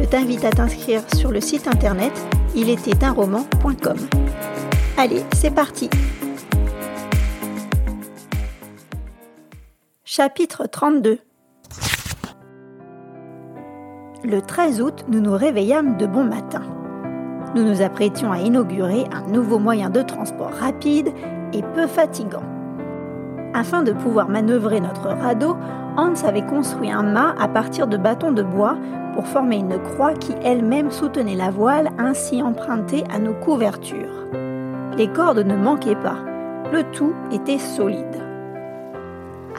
je t'invite à t'inscrire sur le site internet roman.com. Allez, c'est parti Chapitre 32 Le 13 août, nous nous réveillâmes de bon matin. Nous nous apprêtions à inaugurer un nouveau moyen de transport rapide et peu fatigant. Afin de pouvoir manœuvrer notre radeau, Hans avait construit un mât à partir de bâtons de bois pour former une croix qui elle-même soutenait la voile ainsi empruntée à nos couvertures. Les cordes ne manquaient pas, le tout était solide.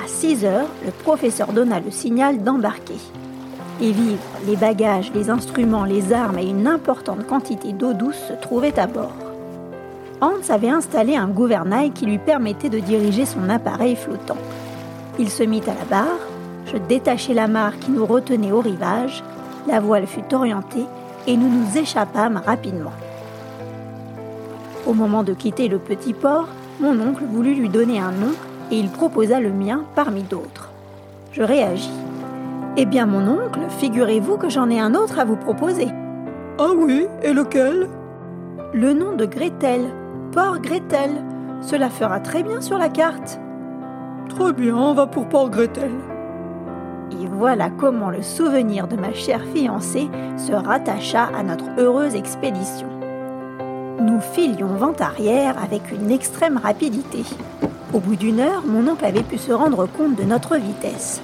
À 6 heures, le professeur donna le signal d'embarquer. Les vivres, les bagages, les instruments, les armes et une importante quantité d'eau douce se trouvaient à bord. Hans avait installé un gouvernail qui lui permettait de diriger son appareil flottant. Il se mit à la barre, je détachai la mare qui nous retenait au rivage, la voile fut orientée et nous nous échappâmes rapidement. Au moment de quitter le petit port, mon oncle voulut lui donner un nom et il proposa le mien parmi d'autres. Je réagis. Eh bien, mon oncle, figurez-vous que j'en ai un autre à vous proposer. Ah oui, et lequel? Le nom de Gretel, Port Gretel. Cela fera très bien sur la carte. Très bien, on va pour Port Gretel. Et voilà comment le souvenir de ma chère fiancée se rattacha à notre heureuse expédition. Nous filions vent arrière avec une extrême rapidité. Au bout d'une heure, mon oncle avait pu se rendre compte de notre vitesse.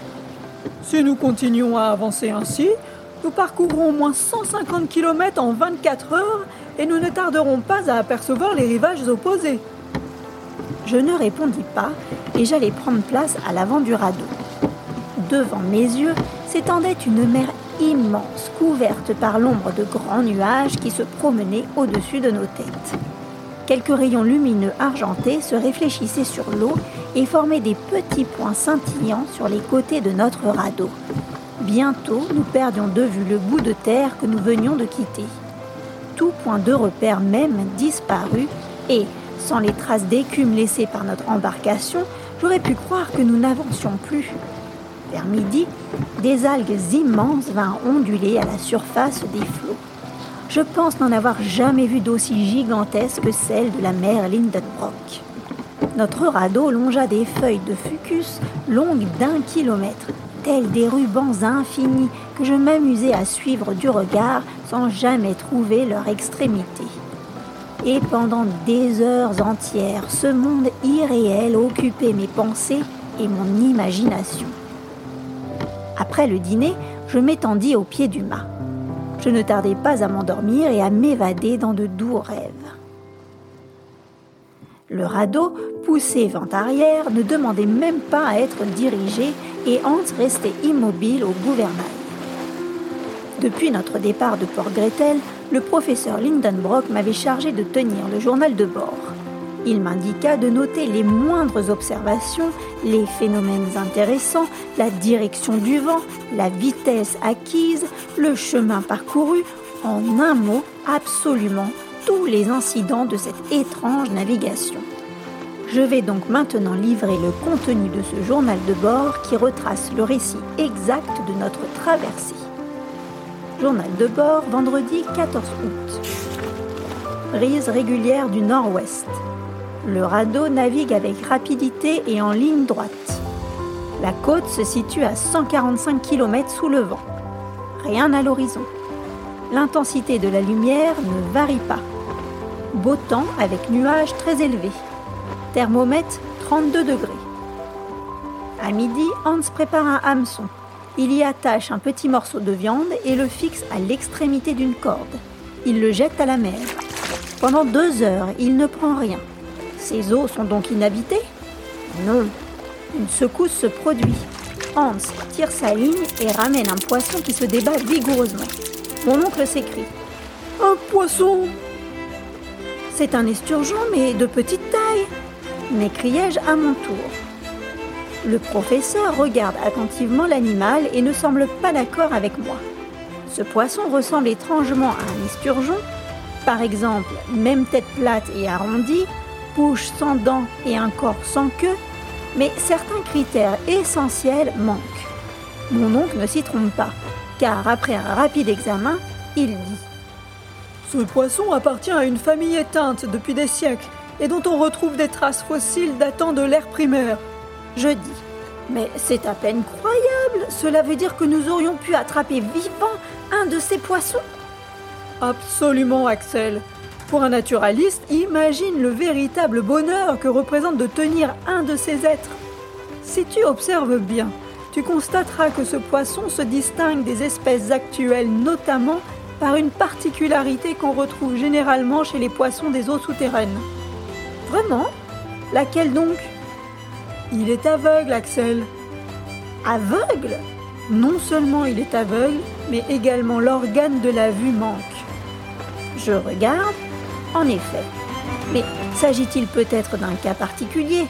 Si nous continuons à avancer ainsi, nous parcourrons au moins 150 km en 24 heures et nous ne tarderons pas à apercevoir les rivages opposés. Je ne répondis pas et j'allais prendre place à l'avant du radeau. Devant mes yeux s'étendait une mer immense couverte par l'ombre de grands nuages qui se promenaient au-dessus de nos têtes. Quelques rayons lumineux argentés se réfléchissaient sur l'eau et formaient des petits points scintillants sur les côtés de notre radeau. Bientôt, nous perdions de vue le bout de terre que nous venions de quitter. Tout point de repère même disparut et, sans les traces d'écume laissées par notre embarcation, j'aurais pu croire que nous n'avancions plus. Vers midi, des algues immenses vinrent onduler à la surface des flots. Je pense n'en avoir jamais vu d'aussi gigantesque que celle de la mer Lindenbrock. Notre radeau longea des feuilles de fucus longues d'un kilomètre, telles des rubans infinis que je m'amusais à suivre du regard sans jamais trouver leur extrémité. Et pendant des heures entières, ce monde irréel occupait mes pensées et mon imagination. Après le dîner, je m'étendis au pied du mât. Je ne tardai pas à m'endormir et à m'évader dans de doux rêves. Le radeau, poussé vent arrière, ne demandait même pas à être dirigé et Hans restait immobile au gouvernail. Depuis notre départ de Port Gretel, le professeur Lindenbrock m'avait chargé de tenir le journal de bord. Il m'indiqua de noter les moindres observations, les phénomènes intéressants, la direction du vent, la vitesse acquise, le chemin parcouru, en un mot, absolument tous les incidents de cette étrange navigation. Je vais donc maintenant livrer le contenu de ce journal de bord qui retrace le récit exact de notre traversée. Journal de bord, vendredi 14 août. Brise régulière du nord-ouest. Le radeau navigue avec rapidité et en ligne droite. La côte se situe à 145 km sous le vent. Rien à l'horizon. L'intensité de la lumière ne varie pas. Beau temps avec nuages très élevés. Thermomètre 32 degrés. À midi, Hans prépare un hameçon. Il y attache un petit morceau de viande et le fixe à l'extrémité d'une corde. Il le jette à la mer. Pendant deux heures, il ne prend rien. Ces eaux sont donc inhabitées Non. Une secousse se produit. Hans tire sa ligne et ramène un poisson qui se débat vigoureusement. Mon oncle s'écrie. Un poisson C'est un esturgeon, mais de petite taille, m'écriai-je à mon tour. Le professeur regarde attentivement l'animal et ne semble pas d'accord avec moi. Ce poisson ressemble étrangement à un esturgeon, par exemple, même tête plate et arrondie, bouche sans dents et un corps sans queue, mais certains critères essentiels manquent. Mon oncle ne s'y trompe pas, car après un rapide examen, il dit Ce poisson appartient à une famille éteinte depuis des siècles et dont on retrouve des traces fossiles datant de l'ère primaire. Je dis Mais c'est à peine croyable Cela veut dire que nous aurions pu attraper vivant un de ces poissons Absolument, Axel. Pour un naturaliste, imagine le véritable bonheur que représente de tenir un de ces êtres. Si tu observes bien, tu constateras que ce poisson se distingue des espèces actuelles notamment par une particularité qu'on retrouve généralement chez les poissons des eaux souterraines. Vraiment? Laquelle donc? Il est aveugle, Axel. Aveugle? Non seulement il est aveugle, mais également l'organe de la vue manque. Je regarde, en effet. Mais s'agit-il peut-être d'un cas particulier?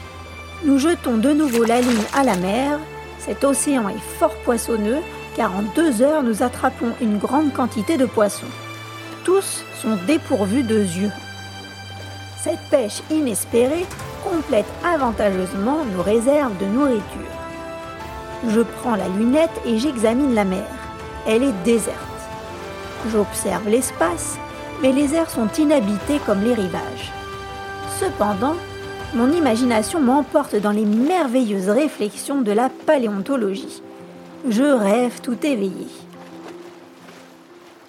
Nous jetons de nouveau la ligne à la mer. Cet océan est fort poissonneux, car en deux heures nous attrapons une grande quantité de poissons. Tous sont dépourvus de yeux. Cette pêche inespérée complète avantageusement nos réserves de nourriture. Je prends la lunette et j'examine la mer. Elle est déserte. J'observe l'espace, mais les airs sont inhabités comme les rivages. Cependant, mon imagination m'emporte dans les merveilleuses réflexions de la paléontologie. Je rêve tout éveillé.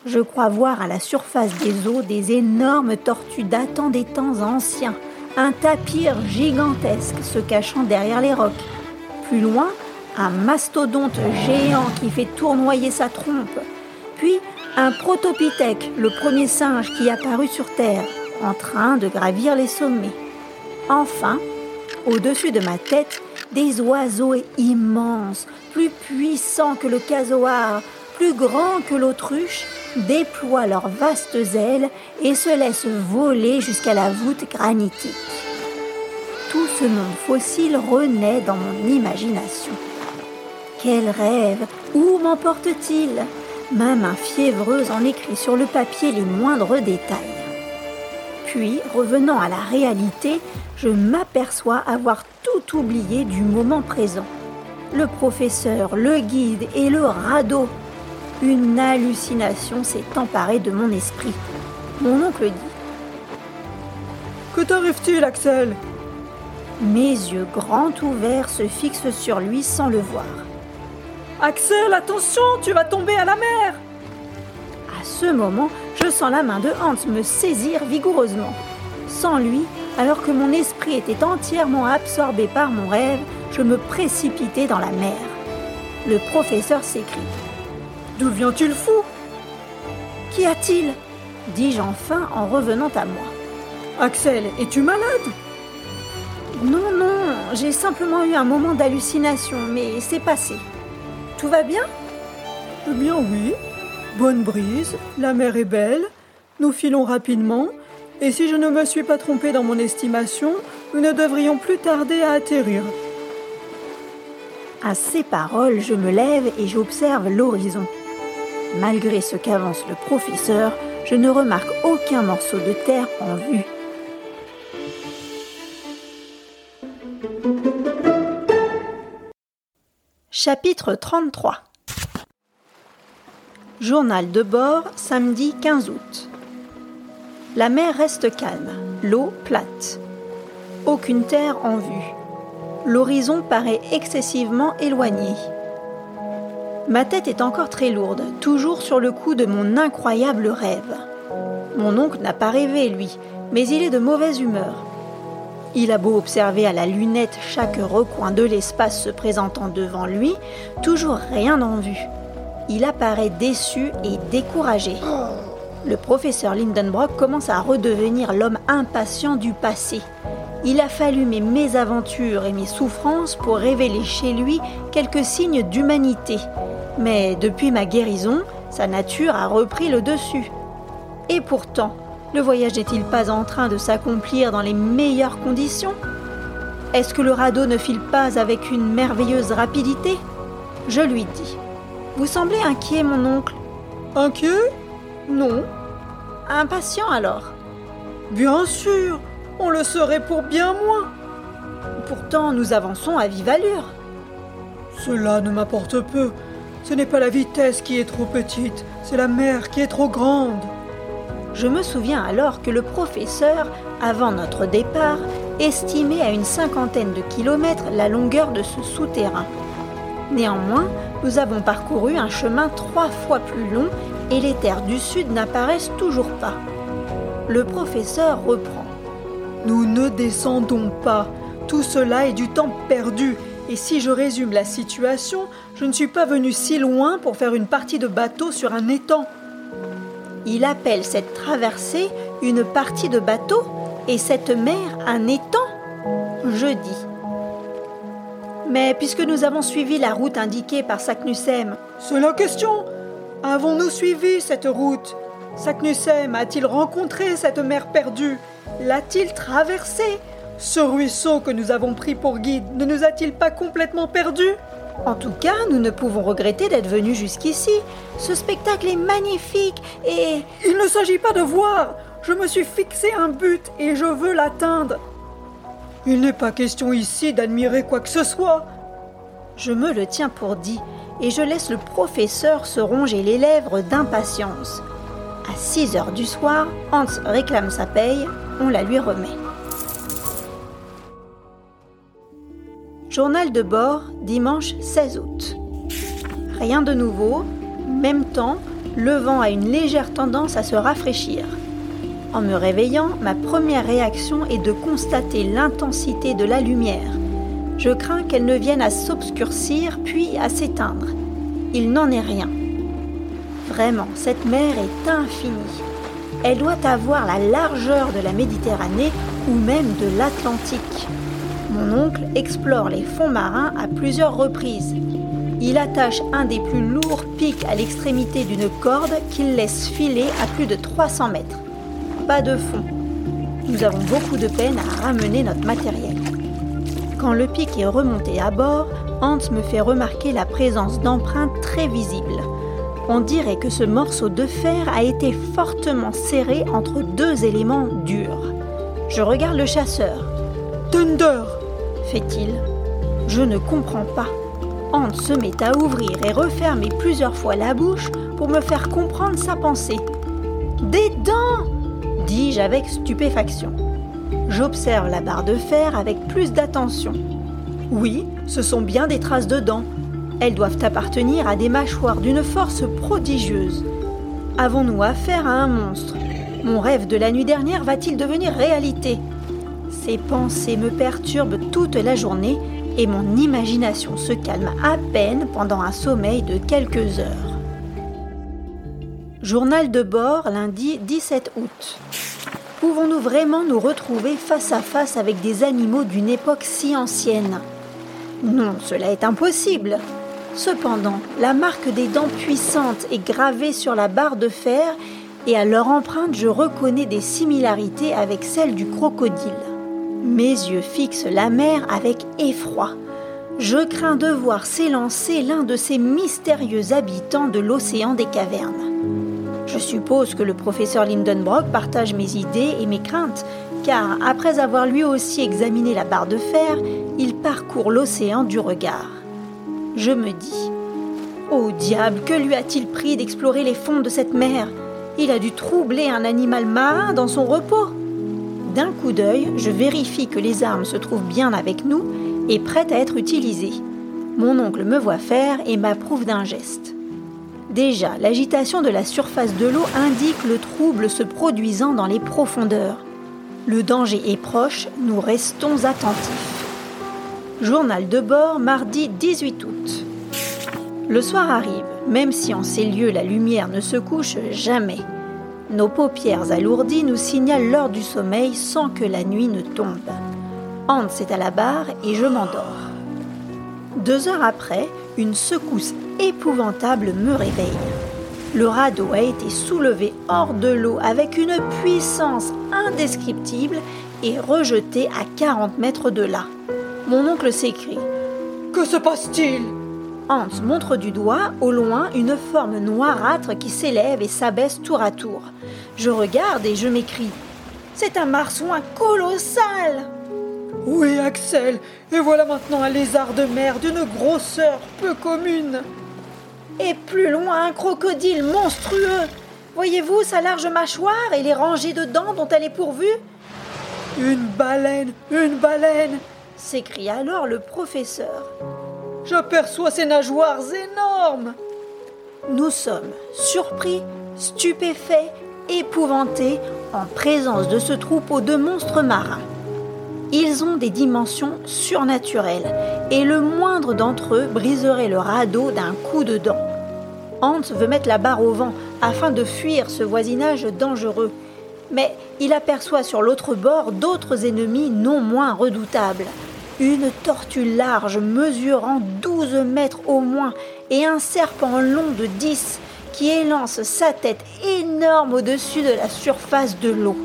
Je crois voir à la surface des eaux des énormes tortues datant des temps anciens, un tapir gigantesque se cachant derrière les rocs. Plus loin, un mastodonte géant qui fait tournoyer sa trompe. Puis un protopithèque, le premier singe qui apparut sur Terre, en train de gravir les sommets. Enfin, au-dessus de ma tête, des oiseaux immenses, plus puissants que le casoar, plus grands que l'autruche, déploient leurs vastes ailes et se laissent voler jusqu'à la voûte granitique. Tout ce monde fossile renaît dans mon imagination. Quel rêve Où m'emporte-t-il? Ma main fiévreuse en écrit sur le papier les moindres détails. Puis, revenant à la réalité, je m'aperçois avoir tout oublié du moment présent. Le professeur, le guide et le radeau. Une hallucination s'est emparée de mon esprit. Mon oncle dit Que t'arrive-t-il, Axel? Mes yeux grands ouverts se fixent sur lui sans le voir. Axel, attention, tu vas tomber à la mer À ce moment, je sens la main de Hans me saisir vigoureusement. Sans lui, alors que mon esprit était entièrement absorbé par mon rêve, je me précipitais dans la mer. Le professeur s'écrie. D'où vient-il fou? Qu'y a-t-il? dis-je enfin en revenant à moi. Axel, es-tu malade? Non, non, j'ai simplement eu un moment d'hallucination, mais c'est passé. Tout va bien Eh bien oui. Bonne brise, la mer est belle, nous filons rapidement, et si je ne me suis pas trompé dans mon estimation, nous ne devrions plus tarder à atterrir. À ces paroles, je me lève et j'observe l'horizon. Malgré ce qu'avance le professeur, je ne remarque aucun morceau de terre en vue. Chapitre 33 Journal de bord, samedi 15 août. La mer reste calme, l'eau plate. Aucune terre en vue. L'horizon paraît excessivement éloigné. Ma tête est encore très lourde, toujours sur le coup de mon incroyable rêve. Mon oncle n'a pas rêvé, lui, mais il est de mauvaise humeur. Il a beau observer à la lunette chaque recoin de l'espace se présentant devant lui, toujours rien en vue. Il apparaît déçu et découragé. Le professeur Lindenbrock commence à redevenir l'homme impatient du passé. Il a fallu mes mésaventures et mes souffrances pour révéler chez lui quelques signes d'humanité. Mais depuis ma guérison, Sa nature a repris le dessus. Et pourtant, le voyage n'est-il pas en train de s'accomplir dans les meilleures conditions? Est-ce que le radeau ne file pas avec une merveilleuse rapidité? Je lui dis. Vous semblez inquiet, mon oncle. Inquiet? Non. Impatient alors Bien sûr, on le serait pour bien moins. Pourtant, nous avançons à vive allure. Cela ne m'apporte peu. Ce n'est pas la vitesse qui est trop petite, c'est la mer qui est trop grande. Je me souviens alors que le professeur, avant notre départ, estimait à une cinquantaine de kilomètres la longueur de ce souterrain. Néanmoins, nous avons parcouru un chemin trois fois plus long et les terres du sud n'apparaissent toujours pas. Le professeur reprend. Nous ne descendons pas. Tout cela est du temps perdu. Et si je résume la situation, je ne suis pas venu si loin pour faire une partie de bateau sur un étang. Il appelle cette traversée une partie de bateau et cette mer un étang. Je dis. Mais puisque nous avons suivi la route indiquée par Saknussemm. C'est la question. Avons-nous suivi cette route? Saknussemm a-t-il rencontré cette mer perdue? L'a-t-il traversée? Ce ruisseau que nous avons pris pour guide ne nous a-t-il pas complètement perdus en tout cas, nous ne pouvons regretter d'être venus jusqu'ici. Ce spectacle est magnifique et... Il ne s'agit pas de voir. Je me suis fixé un but et je veux l'atteindre. Il n'est pas question ici d'admirer quoi que ce soit. Je me le tiens pour dit et je laisse le professeur se ronger les lèvres d'impatience. À 6 heures du soir, Hans réclame sa paye, on la lui remet. Journal de bord, dimanche 16 août. Rien de nouveau, même temps, le vent a une légère tendance à se rafraîchir. En me réveillant, ma première réaction est de constater l'intensité de la lumière. Je crains qu'elle ne vienne à s'obscurcir puis à s'éteindre. Il n'en est rien. Vraiment, cette mer est infinie. Elle doit avoir la largeur de la Méditerranée ou même de l'Atlantique. Mon oncle explore les fonds marins à plusieurs reprises. Il attache un des plus lourds pics à l'extrémité d'une corde qu'il laisse filer à plus de 300 mètres. Pas de fond. Nous avons beaucoup de peine à ramener notre matériel. Quand le pic est remonté à bord, Hans me fait remarquer la présence d'empreintes très visibles. On dirait que ce morceau de fer a été fortement serré entre deux éléments durs. Je regarde le chasseur. Thunder fait-il? Je ne comprends pas. Hans se met à ouvrir et refermer plusieurs fois la bouche pour me faire comprendre sa pensée. Des dents dis-je avec stupéfaction. J'observe la barre de fer avec plus d'attention. Oui, ce sont bien des traces de dents. Elles doivent appartenir à des mâchoires d'une force prodigieuse. Avons-nous affaire à un monstre? Mon rêve de la nuit dernière va-t-il devenir réalité? Ces pensées me perturbent toute la journée et mon imagination se calme à peine pendant un sommeil de quelques heures. Journal de bord lundi 17 août. Pouvons-nous vraiment nous retrouver face à face avec des animaux d'une époque si ancienne? Non, cela est impossible. Cependant, la marque des dents puissantes est gravée sur la barre de fer et à leur empreinte je reconnais des similarités avec celles du crocodile. Mes yeux fixent la mer avec effroi. Je crains de voir s'élancer l'un de ces mystérieux habitants de l'océan des cavernes. Je suppose que le professeur Lindenbrock partage mes idées et mes craintes, car après avoir lui aussi examiné la barre de fer, il parcourt l'océan du regard. Je me dis Oh diable, que lui a-t-il pris d'explorer les fonds de cette mer? Il a dû troubler un animal marin dans son repos. D'un coup d'œil, je vérifie que les armes se trouvent bien avec nous et prêtes à être utilisées. Mon oncle me voit faire et m'approuve d'un geste. Déjà, l'agitation de la surface de l'eau indique le trouble se produisant dans les profondeurs. Le danger est proche, nous restons attentifs. Journal de bord, mardi 18 août. Le soir arrive, même si en ces lieux la lumière ne se couche jamais. Nos paupières alourdies nous signalent l'heure du sommeil sans que la nuit ne tombe. Hans est à la barre et je m'endors. Deux heures après, une secousse épouvantable me réveille. Le radeau a été soulevé hors de l'eau avec une puissance indescriptible et rejeté à 40 mètres de là. Mon oncle s'écrie Que se passe-t-il? Hans montre du doigt, au loin, une forme noirâtre qui s'élève et s'abaisse tour à tour. Je regarde et je m'écrie C'est un marsouin colossal Oui, Axel, et voilà maintenant un lézard de mer d'une grosseur peu commune. Et plus loin, un crocodile monstrueux Voyez-vous sa large mâchoire et les rangées de dents dont elle est pourvue? Une baleine Une baleine s'écria alors le professeur. J'aperçois ces nageoires énormes. Nous sommes surpris, stupéfaits, épouvantés en présence de ce troupeau de monstres marins. Ils ont des dimensions surnaturelles et le moindre d'entre eux briserait le radeau d'un coup de dent. Hans veut mettre la barre au vent afin de fuir ce voisinage dangereux, mais il aperçoit sur l'autre bord d'autres ennemis non moins redoutables une tortue large mesurant 12 mètres au moins et un serpent long de 10 qui élance sa tête énorme au-dessus de la surface de l'eau.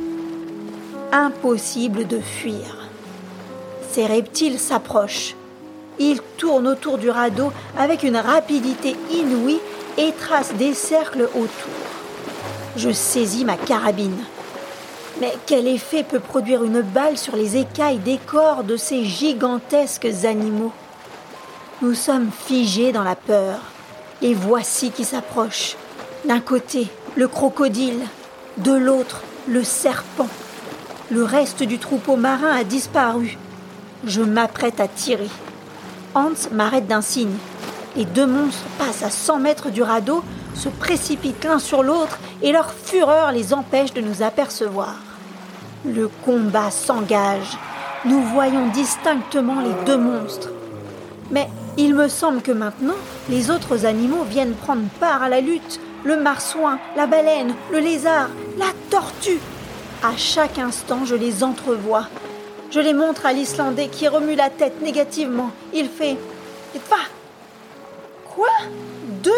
Impossible de fuir. Ces reptiles s'approchent. Ils tournent autour du radeau avec une rapidité inouïe et tracent des cercles autour. Je saisis ma carabine. Mais quel effet peut produire une balle sur les écailles des corps de ces gigantesques animaux? Nous sommes figés dans la peur. Et voici qui s'approche. D'un côté, le crocodile, de l'autre, le serpent. Le reste du troupeau marin a disparu. Je m'apprête à tirer. Hans m'arrête d'un signe. Les deux monstres passent à 100 mètres du radeau, se précipitent l'un sur l'autre et leur fureur les empêche de nous apercevoir. Le combat s'engage. Nous voyons distinctement les deux monstres. Mais il me semble que maintenant, les autres animaux viennent prendre part à la lutte. Le marsouin, la baleine, le lézard, la tortue. À chaque instant, je les entrevois. Je les montre à l'Islandais qui remue la tête négativement. Il fait Va Quoi? Deux?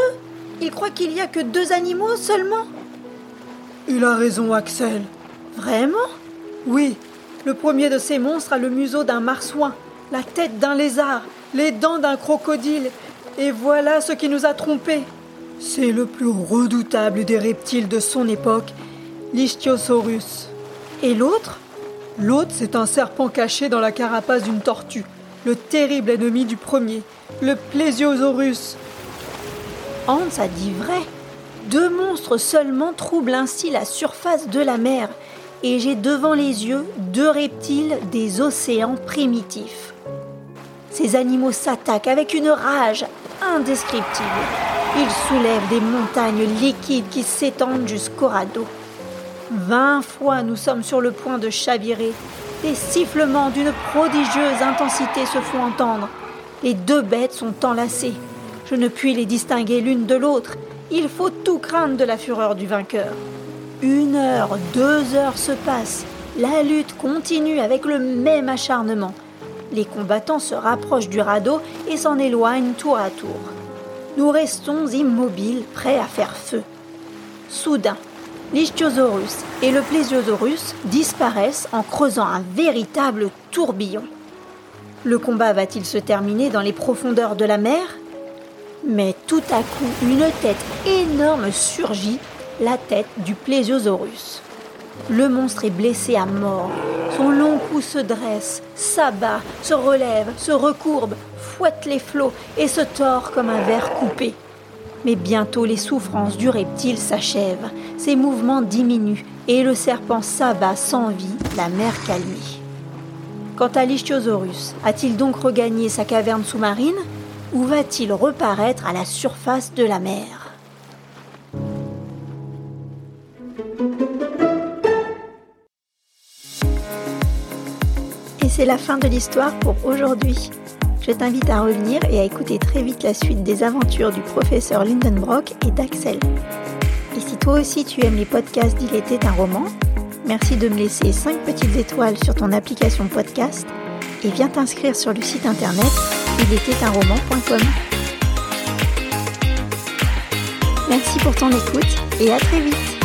Il croit qu'il n'y a que deux animaux seulement Il a raison, Axel. Vraiment? Oui, le premier de ces monstres a le museau d'un marsouin, la tête d'un lézard, les dents d'un crocodile. Et voilà ce qui nous a trompés. C'est le plus redoutable des reptiles de son époque, l'Ichthyosaurus. Et l'autre? L'autre, c'est un serpent caché dans la carapace d'une tortue, le terrible ennemi du premier, le Plesiosaurus. Hans a dit vrai. Deux monstres seulement troublent ainsi la surface de la mer, et j'ai devant les yeux deux reptiles des océans primitifs. Ces animaux s'attaquent avec une rage indescriptible. Ils soulèvent des montagnes liquides qui s'étendent jusqu'au radeau. Vingt fois nous sommes sur le point de chavirer. Des sifflements d'une prodigieuse intensité se font entendre. Les deux bêtes sont enlacées. Je ne puis les distinguer l'une de l'autre. Il faut tout craindre de la fureur du vainqueur. Une heure, deux heures se passent. La lutte continue avec le même acharnement. Les combattants se rapprochent du radeau et s'en éloignent tour à tour. Nous restons immobiles, prêts à faire feu. Soudain, l'ichthyosaurus et le plésiosaurus disparaissent en creusant un véritable tourbillon. Le combat va-t-il se terminer dans les profondeurs de la mer? Mais tout à coup, une tête énorme surgit, la tête du plésiosaurus. Le monstre est blessé à mort. Son long cou se dresse, s'abat, se relève, se recourbe, fouette les flots et se tord comme un verre coupé. Mais bientôt les souffrances du reptile s'achèvent, ses mouvements diminuent et le serpent s'abat sans vie, la mer calmée. Quant à l'ichthyosaurus, a-t-il donc regagné sa caverne sous-marine? Ou va-t-il reparaître à la surface de la mer? Et c'est la fin de l'histoire pour aujourd'hui. Je t'invite à revenir et à écouter très vite la suite des aventures du professeur Lindenbrock et d'Axel. Et si toi aussi tu aimes les podcasts d'Il était un roman, merci de me laisser 5 petites étoiles sur ton application podcast et viens t'inscrire sur le site internet il Merci pour ton écoute et à très vite.